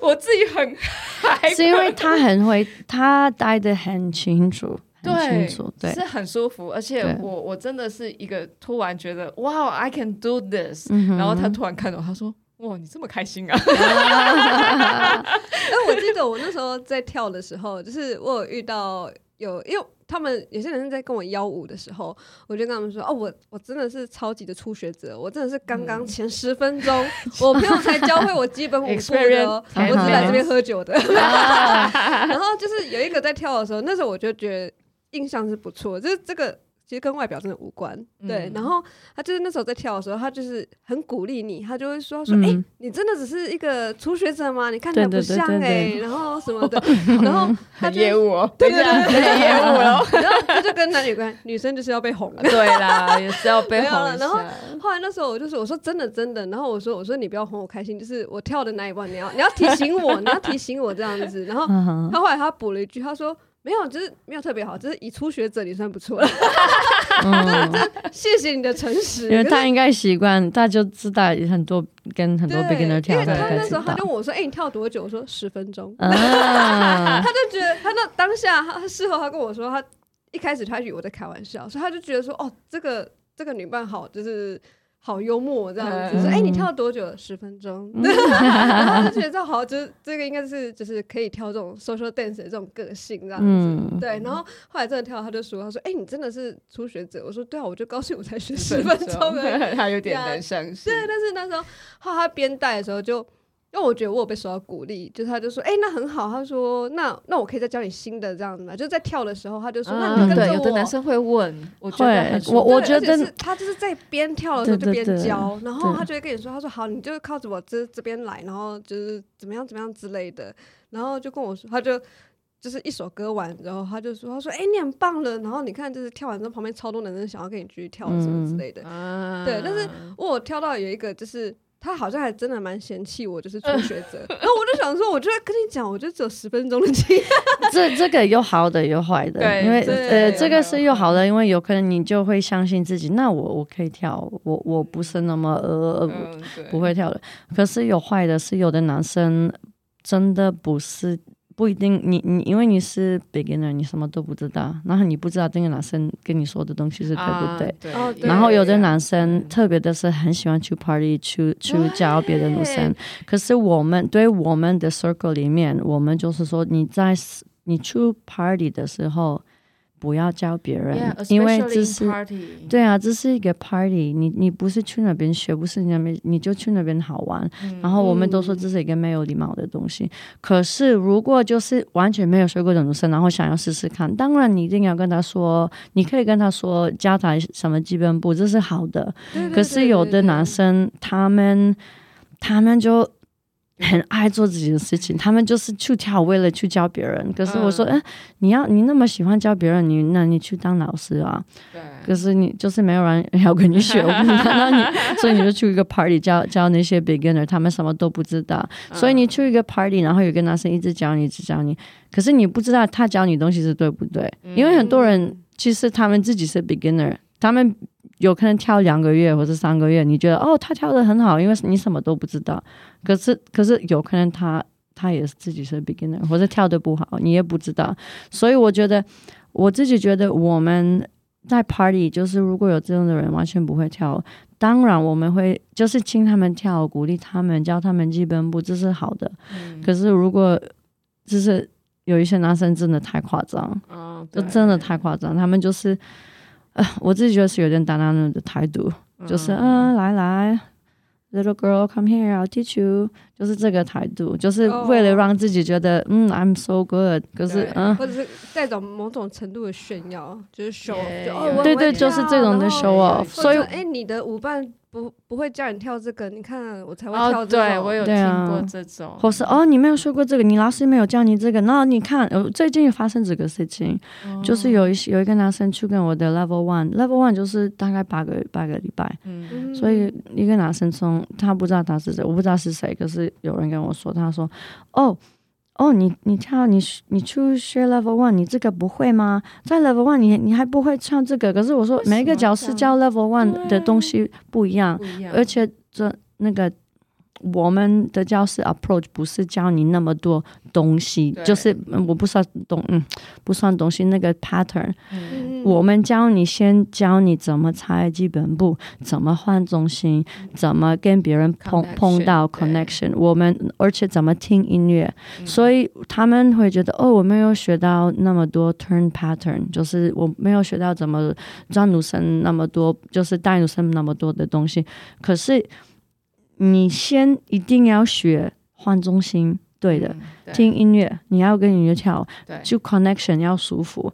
我自己很嗨，是因为他很会，他待得很清楚，很清楚，对，是很舒服，而且我我真的是一个突然觉得，哇，I can do this，然后他突然看到他说，哇，你这么开心啊！但 [LAUGHS] 我记得我那时候在跳的时候，就是我有遇到。有，因为他们有些人在跟我邀舞的时候，我就跟他们说：“哦，我我真的是超级的初学者，我真的是刚刚前十分钟，[LAUGHS] 嗯、我朋友才教会我基本舞步的，我只是来这边喝酒的。[LAUGHS] ”然后就是有一个在跳的时候，那时候我就觉得印象是不错，就是这个。其实跟外表真的无关。对，然后他就是那时候在跳的时候，他就是很鼓励你，他就会说说，哎，你真的只是一个初学者吗？你看起来不像哎，然后什么的，[LAUGHS] 然后他业务哦，对对对，业务哦，然后他就跟男女关，女生就是要被哄，对啦，也是要被哄。然后后来那时候我就说，我说真的真的，然后我说我说你不要哄我开心，就是我跳的那一关你要你要提醒我，你要提醒我这样子。然后他后来他补了一句，他说。没有，就是没有特别好，就是以初学者你算不错了。嗯，[LAUGHS] 谢谢你的诚实。因为他应该习惯，他就知道很多跟很多 beginner 跳。因为他那时候他就问我说：“哎、欸，你跳多久？”我说：“十分钟。啊” [LAUGHS] 他就觉得他那当下他事后他跟我说，他一开始他以为我在开玩笑，所以他就觉得说：“哦，这个这个女伴好，就是。”好幽默，这样子说，哎、嗯欸，你跳了多久了？十分钟，嗯、[LAUGHS] 然后就觉得这好，就是这个应该是就是可以跳这种 social dance 的这种个性这样子，嗯、对。然后后来真的跳，他就说，他说，哎、欸，你真的是初学者。我说，对啊，我就高兴，我才学十分钟而已，[LAUGHS] 他有点难相信。对，但是那时候后来他边带的时候就。因为我觉得我有被受到鼓励，就是他就说，哎、欸，那很好。他说，那那我可以再教你新的这样子嘛？就在跳的时候，他就说，那你跟着我。对，有的男生会问，我觉得我我觉得是他就是在边跳的时候就边教，然后他就会跟你说，他说好，你就靠着我这这边来，然后就是怎么样怎么样之类的，然后就跟我说，他就就是一首歌完，然后他就说，他说，哎、欸，你很棒了，然后你看就是跳完之后，旁边超多男生想要跟你继续跳什么之类的，嗯、对，但是我跳到有一个就是。他好像还真的蛮嫌弃我，就是初学者。[LAUGHS] 然后我就想说，我就在跟你讲，我就只有十分钟的经验。[LAUGHS] 这这个有好的有坏的，对因为呃，这个是有好的，因为有可能你就会相信自己，那我我可以跳，我我不是那么呃不会跳的。可是有坏的是，有的男生真的不是。不一定，你你因为你是 beginner，你什么都不知道，然后你不知道这个男生跟你说的东西是对不对？啊、对，然后有的男生，特别的是很喜欢去 party，去去教别的女生。可是我们对我们的 circle 里面，我们就是说，你在你去 party 的时候。不要教别人，yeah, 因为这是对啊，这是一个 party 你。你你不是去那边学，不是你那边你就去那边好玩。嗯、然后我们都说这是一个没有礼貌的东西。嗯、可是如果就是完全没有学过的女生，然后想要试试看，当然你一定要跟他说，你可以跟他说教他什么基本步，这是好的。可是有的男生他们他们就。很爱做自己的事情，他们就是去跳，为了去教别人。可是我说，哎、嗯，你要你那么喜欢教别人，你那你去当老师啊？可是你就是没有人要跟你学，我不看到你，[LAUGHS] 所以你就去一个 party 教教那些 beginner，他们什么都不知道。所以你去一个 party，然后有个男生一直教你，一直教你，可是你不知道他教你东西是对不对？因为很多人其实他们自己是 beginner，他们。有可能跳两个月或者三个月，你觉得哦，他跳的很好，因为你什么都不知道。可是，可是有可能他他也是自己是 beginner，或者跳的不好，你也不知道。所以我觉得，我自己觉得我们在 party，就是如果有这样的人完全不会跳，当然我们会就是请他们跳，鼓励他们，教他们基本步，这是好的。嗯、可是如果就是有一些男生真的太夸张，哦、就真的太夸张，他们就是。呃，我自己觉得是有点大男人的态度，嗯、就是嗯，来来，little girl come here，I'll teach you，就是这个态度，就是为了让自己觉得、哦、嗯，I'm so good，可是嗯，或者是带着某种程度的炫耀，就是 show，对对，就是这种的 show off，所以哎，你的舞伴。不不会叫你跳这个，你看我才会跳这个。哦、对，我有听过这种。或是哦，你没有说过这个，你老师没有教你这个。那你看，最近也发生这个事情，哦、就是有一有一个男生去跟我的 level one，level one 就是大概八个八个礼拜。嗯。所以一个男生从他不知道他是谁，我不知道是谁，可是有人跟我说，他说哦。哦，你你跳你你去学 level one，你这个不会吗？在 level one 你你还不会唱这个？可是我说每一个教室教 level one 的东西不一样，一样而且这那个。我们的教室 approach 不是教你那么多东西，就是我不算东，嗯，不算东西那个 pattern。嗯、我们教你先教你怎么拆基本步，怎么换中心，怎么跟别人碰碰到 connection。我们而且怎么听音乐，嗯、所以他们会觉得哦，我没有学到那么多 turn pattern，就是我没有学到怎么让女生那么多，就是带女生那么多的东西，可是。你先一定要学换中心，对的，嗯、对。听音乐，你要跟音乐跳，对，就 connection 要舒服。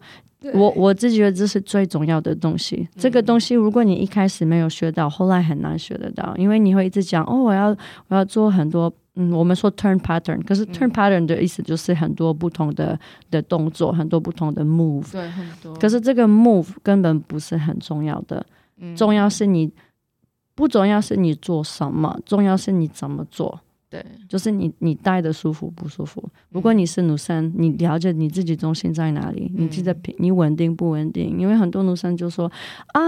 我我自己觉得这是最重要的东西。嗯、这个东西，如果你一开始没有学到，后来很难学得到，因为你会一直讲哦，我要我要做很多，嗯，我们说 turn pattern，可是 turn pattern 的意思就是很多不同的的动作，很多不同的 move，对，很多。可是这个 move 根本不是很重要的，嗯、重要是你不重要是你做什么，重要是你怎么做。对，就是你你戴的舒服不舒服？如果你是女生，你了解你自己中心在哪里？嗯、你记得你稳定不稳定？因为很多女生就说啊，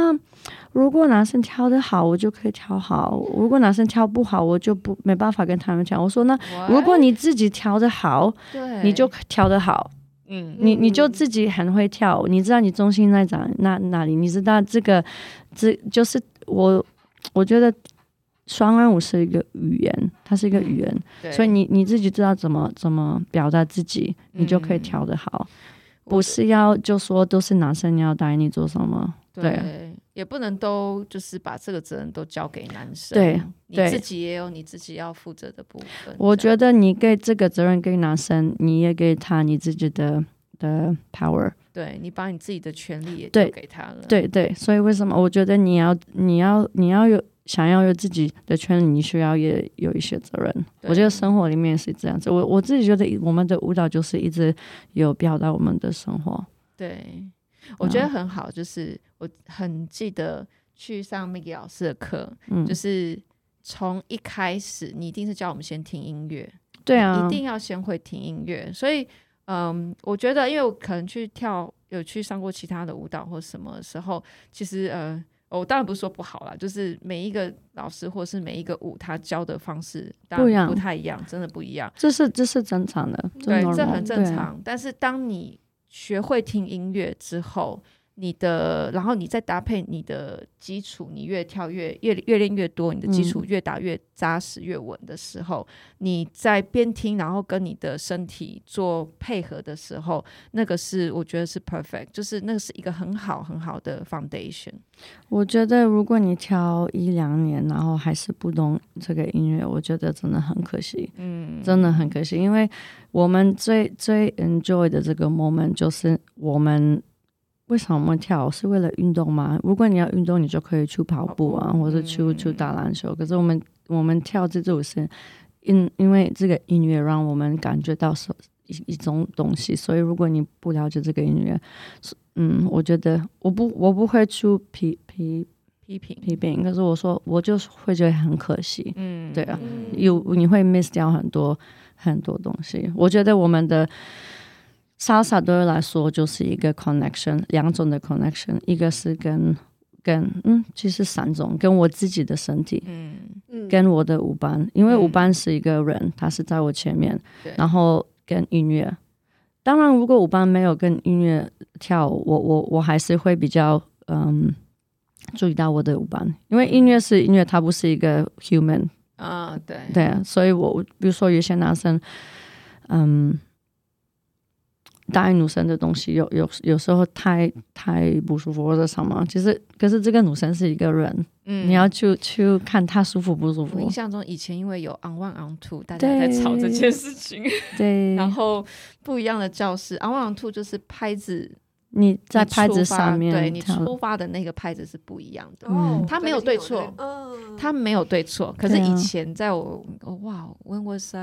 如果男生跳得好，我就可以跳好；如果男生跳不好，我就不没办法跟他们讲。我说那如果你自己跳得好，对，你就跳得好。嗯，你你就自己很会跳，你知道你中心在哪哪哪里？你知道这个这就是我我觉得。双人舞是一个语言，它是一个语言，嗯、所以你你自己知道怎么怎么表达自己，你就可以调得好。嗯、不是要就说都是男生要带你做什么，对，对也不能都就是把这个责任都交给男生。对，你自己也有你自己要负责的部分。我觉得你给这个责任给男生，你也给他你自己的的 power。对，你把你自己的权利也交给他了。对对，所以为什么我觉得你要你要你要有。想要有自己的权利，你需要也有一些责任。我觉得生活里面是这样子。我我自己觉得，我们的舞蹈就是一直有表达我们的生活。对，我觉得很好。就是我很记得去上 Maggie 老师的课，嗯，就是从一开始，你一定是教我们先听音乐。对啊，一定要先会听音乐。所以，嗯，我觉得，因为我可能去跳，有去上过其他的舞蹈或什么时候，其实，呃。我、哦、当然不是说不好啦，就是每一个老师或是每一个舞，他教的方式当然不太一样，真的不一样。这是这是正常的，对，这很正常。但是当你学会听音乐之后，你的，然后你再搭配你的基础，你越跳越越越练越多，你的基础越打越扎实越稳的时候，嗯、你在边听，然后跟你的身体做配合的时候，那个是我觉得是 perfect，就是那个是一个很好很好的 foundation。我觉得如果你跳一两年，然后还是不懂这个音乐，我觉得真的很可惜，嗯，真的很可惜，因为我们最最 enjoy 的这个 moment 就是我们。为什么跳是为了运动吗？如果你要运动，你就可以去跑步啊，或者去去打篮球。可是我们我们跳这支舞是因因为这个音乐让我们感觉到是一一种东西。所以如果你不了解这个音乐，嗯，我觉得我不我不会去批批批评批评。可是我说我就是会觉得很可惜。嗯，对啊，有你会 miss 掉很多很多东西。我觉得我们的。Salsa 对我来说就是一个 connection，两种的 connection，一个是跟跟嗯，其实三种，跟我自己的身体，嗯。嗯，跟我的舞伴，因为舞伴是一个人，嗯、他是在我前面，然后跟音乐。当然，如果舞伴没有跟音乐跳舞，我我我还是会比较嗯注意到我的舞伴，因为音乐是音乐，它不是一个 human 啊，对。对啊，所以我比如说有些男生，嗯。答应女生的东西有有有时候太太不舒服或者什么，其实可是这个女生是一个人，嗯，你要去去看她舒服不舒服。我印象中以前因为有 on one on two，大家在吵这件事情，对，[LAUGHS] 然后不一样的教室 on one on two 就是拍子，你在拍子上面，对你出发的那个拍子是不一样的，嗯，他没有对错，嗯，他没有对错，可是以前在我，哇，When was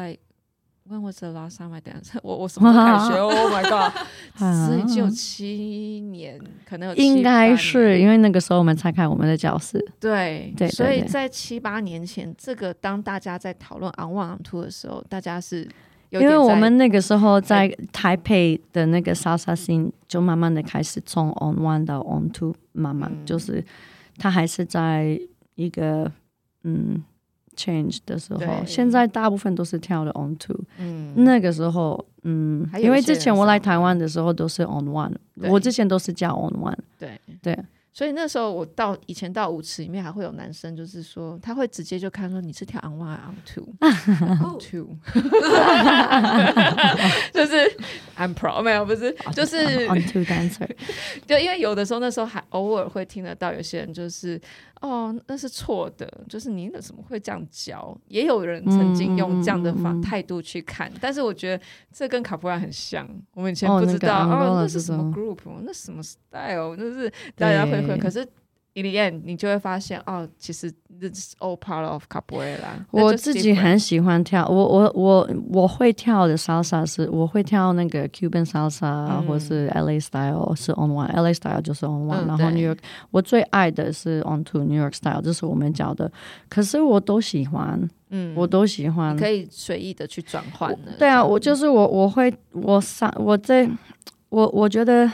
I？When was the last time I danced？[LAUGHS] 我我什么时候开学？[LAUGHS] Oh my god！所 [LAUGHS] 以只有七年，可能有应该是因为那个时候我们才开我们的教室。对对，所以在七八年前，这个当大家在讨论 on one on two 的时候，大家是因为我们那个时候在台北的那个 salsa scene 就慢慢的开始从 on one 到 on two，慢慢就是它还是在一个嗯。Change 的时候，现在大部分都是跳的 on two。嗯，那个时候，嗯，因为之前我来台湾的时候都是 on one，我之前都是叫 on one。对。对，对所以那时候我到以前到舞池里面还会有男生，就是说他会直接就看说你是跳 on one on two，on two，[LAUGHS] [LAUGHS] 就是 I'm proud，没有不是，就是 on two dancer，[LAUGHS] 就因为有的时候那时候还偶尔会听得到有些人就是哦那是错的，就是你为什么会这样教？也有人曾经用这样的法态度去看，但是我觉得这跟卡普拉很像，我们以前不知道哦那是什么 group，那什么 style，那是大家会会，可是。In the end，你就会发现哦，其实 this is all part of capoeira。我自己很喜欢跳，我我我我会跳的 salsa 是，我会跳那个 Cuban salsa，、嗯、或是 LA style 是 on one，LA style 就是 on one，、嗯、然后 New York 我最爱的是 on two New York style，这是我们教的，可是我都喜欢，嗯，我都喜欢，可以随意的去转换的。对啊，我就是我我会我上我在我我觉得。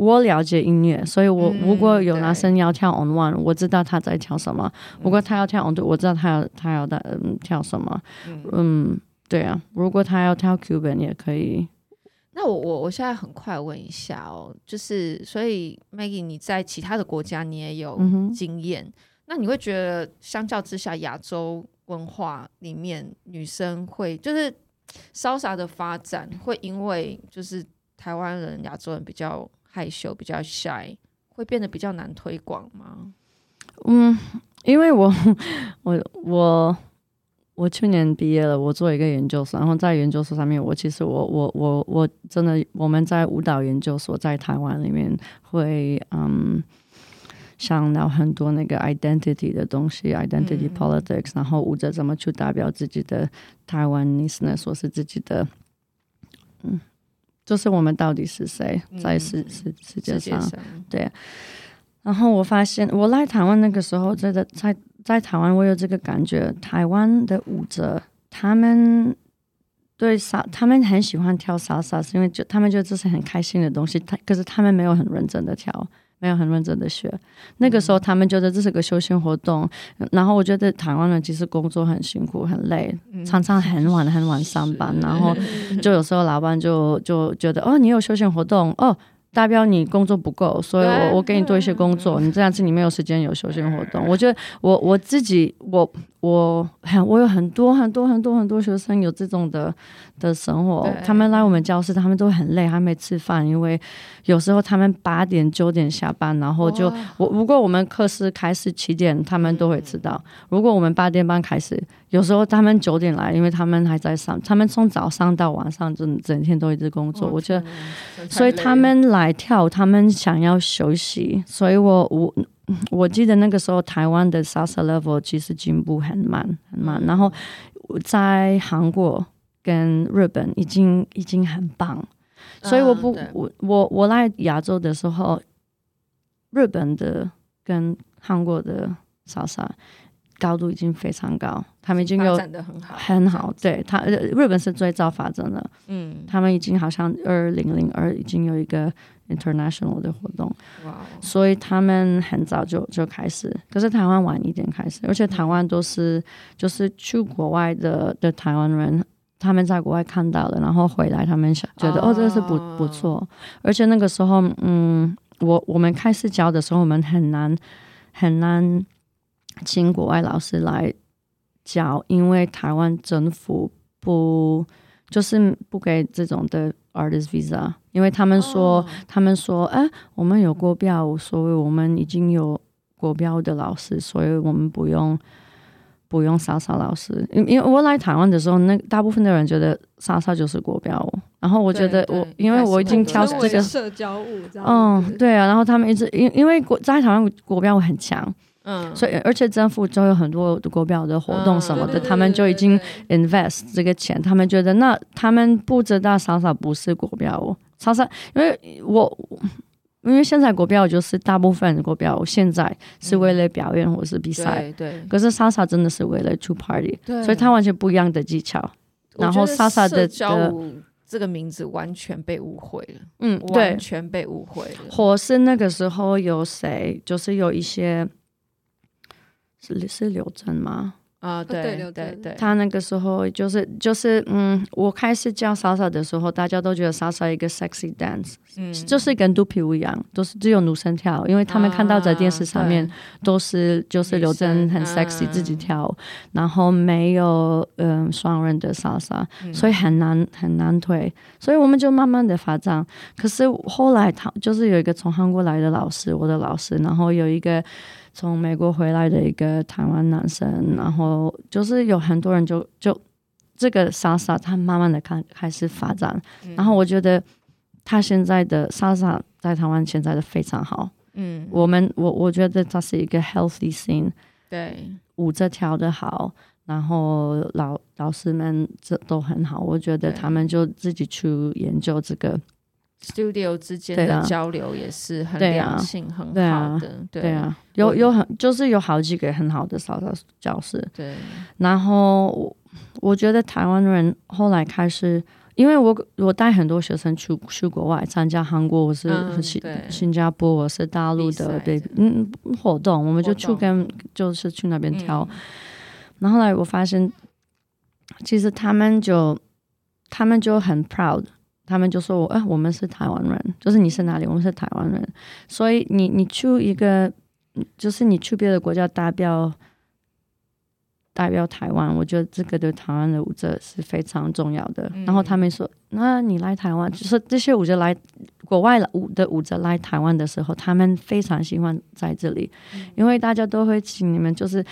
我了解音乐，所以我如果有男生要跳 on one，我知道他在跳什么；如果他要跳 on two，我知道他要他要的嗯跳什么。嗯，对啊，如果他要跳 Cuban 也可以。那我我我现在很快问一下哦，就是所以 Maggie 你在其他的国家你也有经验，嗯、那你会觉得相较之下亚洲文化里面女生会就是 Salsa 的发展会因为就是台湾人亚洲人比较。害羞比较 shy，会变得比较难推广吗？嗯，因为我我我我去年毕业了，我做一个研究所，然后在研究所上面，我其实我我我我真的我们在舞蹈研究所在台湾里面会嗯想到很多那个 identity 的东西，identity politics，、嗯、然后舞者怎么去代表自己的台湾 ness，说是自己的嗯。就是我们到底是谁，在世世世界上？对。然后我发现，我来台湾那个时候，真的在在台湾，我有这个感觉，台湾的舞者，他们对莎，他们很喜欢跳莎莎，是因为就他们觉得这是很开心的东西，他可是他们没有很认真的跳。没有很认真的学，那个时候他们觉得这是个休闲活动，嗯、然后我觉得台湾人其实工作很辛苦很累，嗯、常常很晚很晚上班，然后 [LAUGHS] 就有时候老板就就觉得哦，你有休闲活动哦。代表你工作不够，所以我我给你多一些工作，你这样子你没有时间有休闲活动。我觉得我我自己我我我有很多很多很多很多学生有这种的的生活，他们来我们教室，他们都很累，还没吃饭，因为有时候他们八点九点下班，然后就我如果我们课时开始七点，他们都会迟到；如果我们八点半开始。有时候他们九点来，因为他们还在上，他们从早上到晚上整整天都一直工作。哦、我觉得，所以他们来跳，他们想要休息。所以我我我记得那个时候台湾的 salsa level 其实进步很慢很慢，然后在韩国跟日本已经已经很棒。所以我不、嗯、我我我来亚洲的时候，日本的跟韩国的 salsa。高度已经非常高，他们已经有很好，很好。对他，日本是最早发展的，嗯，他们已经好像二零零二已经有一个 international 的活动，哇，所以他们很早就就开始，可是台湾晚一点开始，而且台湾都是、嗯、就是去国外的的台湾人，他们在国外看到了，然后回来，他们想觉得哦，哦，这个是不不错，而且那个时候，嗯，我我们开始教的时候，我们很难很难。请国外老师来教，因为台湾政府不就是不给这种的 artist visa，因为他们说，oh. 他们说，哎、欸，我们有国标，所以我们已经有国标的老师，所以我们不用不用 salsa 老师。因因为我来台湾的时候，那大部分的人觉得 salsa 就是国标，然后我觉得我因为我已经跳这个社交舞，嗯，对啊，然后他们一直因因为国在台湾国标舞很强。嗯，所以而且政府就有很多国标的活动什么的，嗯、他们就已经 invest 这个钱，他们觉得那他们不知道 salsa 不是国标，salsa 因为我因为现在国标就是大部分国标现在是为了表演或是比赛，嗯、对，对可是 salsa 真的是为了 to party，对，所以他完全不一样的技巧。然后莎莎的的这个名字完全被误会了，嗯，对，完全被误会了。或是那个时候有谁，就是有一些。是是刘真吗？啊，对对对对对，他那个时候就是就是嗯，我开始教 salsa 的时候，大家都觉得 salsa 一个 sexy dance，嗯，就是跟肚皮舞一样，都是只有女生跳，因为他们看到在电视上面都是就是刘真很 sexy 自己跳，然后没有嗯双人的 salsa，所以很难很难推，所以我们就慢慢的发展。可是后来他就是有一个从韩国来的老师，我的老师，然后有一个。从美国回来的一个台湾男生，然后就是有很多人就就这个 salsa，他慢慢的开开始发展，嗯、然后我觉得他现在的 salsa 在台湾现在的非常好，嗯，我们我我觉得他是一个 healthy scene，对，舞者跳的好，然后老老师们这都很好，我觉得他们就自己去研究这个。Studio 之间的交流也是很良性、很好的，对啊，有有很就是有好几个很好的 salsa 教室，对。然后我我觉得台湾人后来开始，因为我我带很多学生去去国外参加韩国，我是新新加坡，我是大陆的对嗯活动，我们就去跟就是去那边跳。然后后来我发现，其实他们就他们就很 proud。他们就说我：“哎，我们是台湾人，就是你是哪里？我们是台湾人。所以你你去一个，就是你去别的国家代表代表台湾，我觉得这个对台湾的舞者是非常重要的。嗯、然后他们说：那你来台湾，就是这些舞者来国外舞的舞者来台湾的时候，他们非常喜欢在这里，嗯、因为大家都会请你们，就是。”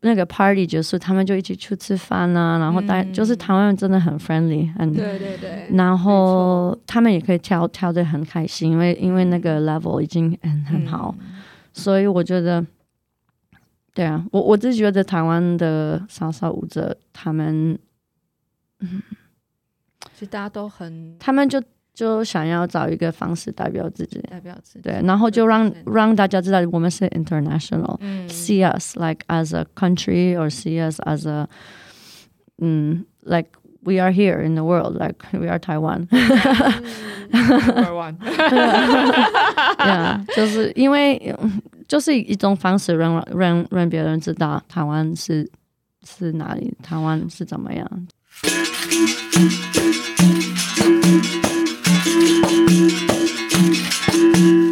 那个 party 结束他们就一起去吃饭啊，然后大家就是台湾人真的很 friendly，很对对对，然后他们也可以跳跳的很开心，因为因为那个 level 已经很很好，所以我觉得，对啊，我我自己觉得台湾的 salsa 舞者他们，嗯，其实大家都很，他们就。就想要找一个方式代表自己，代表自己，对，然后就让让大家知道我们是 international，嗯，see us like as a country or see us as a，嗯，like we are here in the world，like we are Taiwan，台[LAUGHS] [LAUGHS] 湾，对啊，就是因为就是一种方式让让让别人知道台湾是是哪里，台湾是怎么样。 [LAUGHS] Thank you.